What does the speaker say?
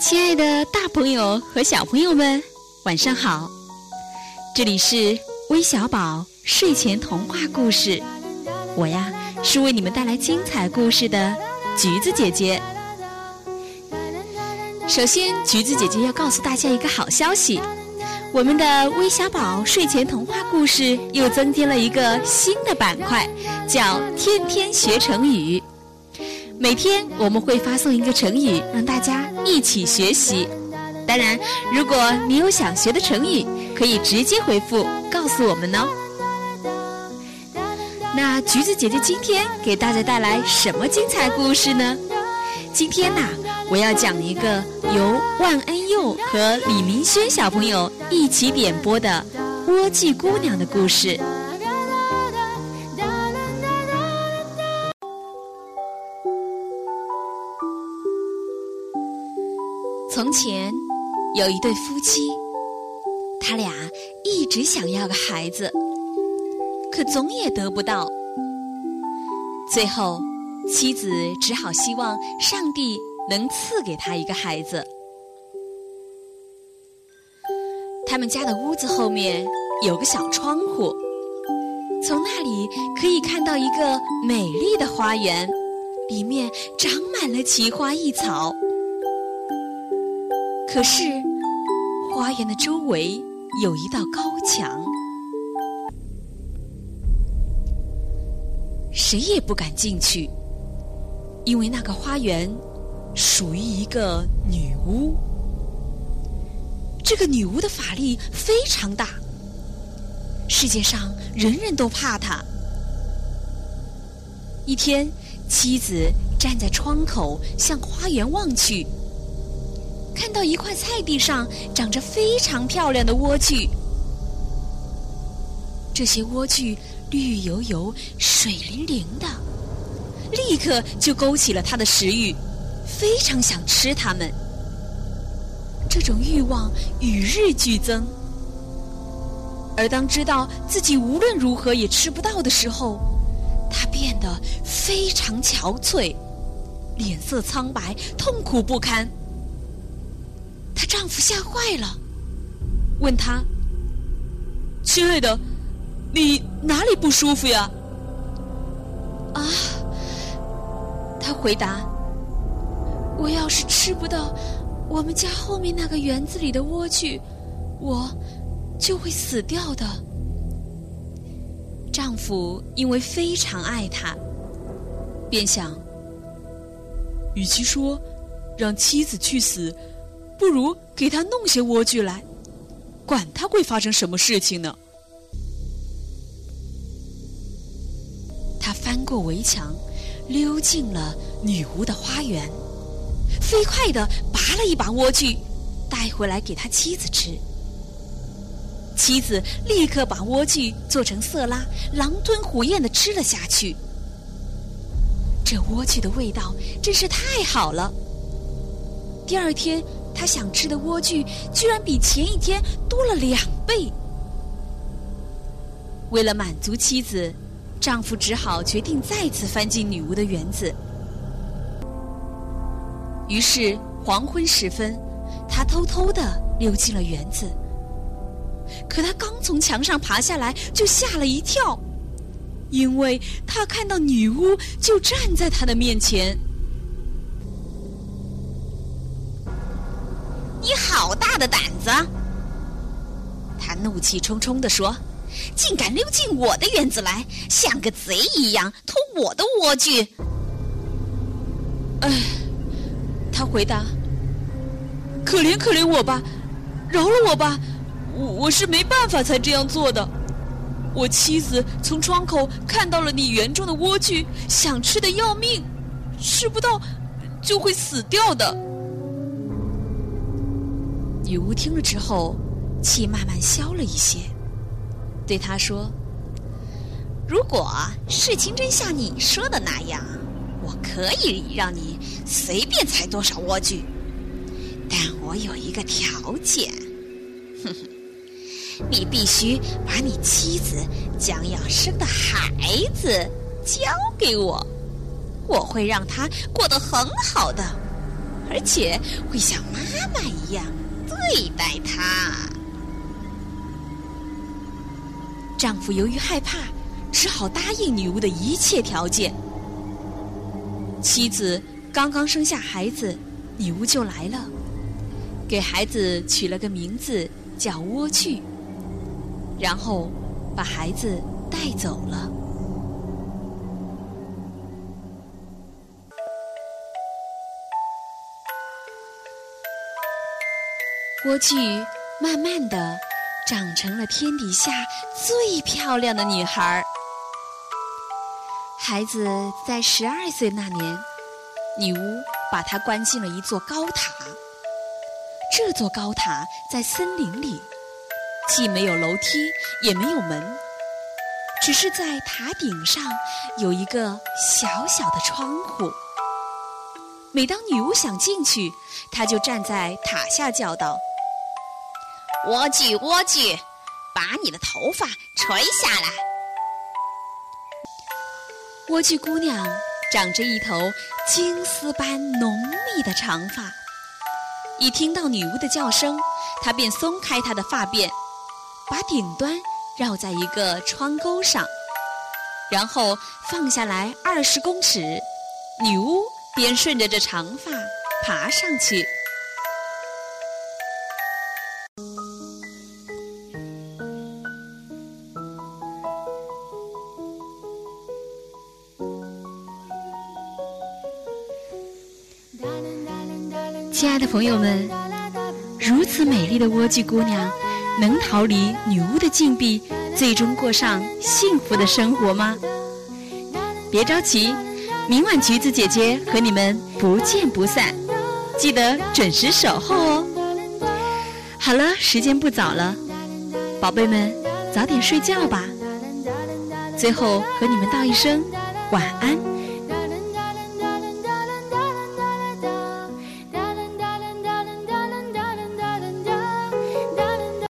亲爱的，大朋友和小朋友们，晚上好！这里是微小宝睡前童话故事，我呀是为你们带来精彩故事的橘子姐姐。首先，橘子姐姐要告诉大家一个好消息，我们的微小宝睡前童话故事又增添了一个新的板块，叫“天天学成语”。每天我们会发送一个成语，让大家一起学习。当然，如果你有想学的成语，可以直接回复告诉我们哦。那橘子姐姐今天给大家带来什么精彩故事呢？今天呐，我要讲一个由万恩佑和李明轩小朋友一起点播的《莴苣姑娘》的故事。从前有一对夫妻，他俩一直想要个孩子，可总也得不到。最后，妻子只好希望上帝能赐给他一个孩子。他们家的屋子后面有个小窗户，从那里可以看到一个美丽的花园，里面长满了奇花异草。可是，花园的周围有一道高墙，谁也不敢进去，因为那个花园属于一个女巫。这个女巫的法力非常大，世界上人人都怕她。一天，妻子站在窗口向花园望去。看到一块菜地上长着非常漂亮的莴苣，这些莴苣绿油油、水灵灵的，立刻就勾起了她的食欲，非常想吃它们。这种欲望与日俱增，而当知道自己无论如何也吃不到的时候，他变得非常憔悴，脸色苍白，痛苦不堪。她丈夫吓坏了，问她：“亲爱的，你哪里不舒服呀？”啊，她回答：“我要是吃不到我们家后面那个园子里的莴苣，我就会死掉的。”丈夫因为非常爱她，便想：与其说让妻子去死。不如给她弄些莴苣来，管他会发生什么事情呢？他翻过围墙，溜进了女巫的花园，飞快的拔了一把莴苣，带回来给他妻子吃。妻子立刻把莴苣做成色拉，狼吞虎咽的吃了下去。这莴苣的味道真是太好了。第二天。他想吃的莴苣居然比前一天多了两倍。为了满足妻子，丈夫只好决定再次翻进女巫的园子。于是黄昏时分，他偷偷的溜进了园子。可他刚从墙上爬下来，就吓了一跳，因为他看到女巫就站在他的面前。你好大的胆子！他怒气冲冲地说：“竟敢溜进我的园子来，像个贼一样偷我的莴苣！”哎，他回答：“可怜可怜我吧，饶了我吧，我我是没办法才这样做的。我妻子从窗口看到了你园中的莴苣，想吃的要命，吃不到就会死掉的。”女巫听了之后，气慢慢消了一些，对他说：“如果事情真像你说的那样，我可以让你随便采多少莴苣，但我有一个条件，哼哼，你必须把你妻子将要生的孩子交给我，我会让它过得很好的，而且会像妈妈一样对待它。丈夫由于害怕，只好答应女巫的一切条件。妻子刚刚生下孩子，女巫就来了，给孩子取了个名字叫莴苣，然后把孩子带走了。莴苣慢慢的长成了天底下最漂亮的女孩儿。孩子在十二岁那年，女巫把她关进了一座高塔。这座高塔在森林里，既没有楼梯，也没有门，只是在塔顶上有一个小小的窗户。每当女巫想进去，她就站在塔下叫道。莴苣，莴苣，把你的头发垂下来。莴苣姑娘长着一头金丝般浓密的长发，一听到女巫的叫声，她便松开她的发辫，把顶端绕在一个窗钩上，然后放下来二十公尺，女巫便顺着这长发爬上去。亲爱的朋友们，如此美丽的莴苣姑娘，能逃离女巫的禁闭，最终过上幸福的生活吗？别着急，明晚橘子姐姐和你们不见不散，记得准时守候哦。好了，时间不早了，宝贝们早点睡觉吧。最后和你们道一声晚安。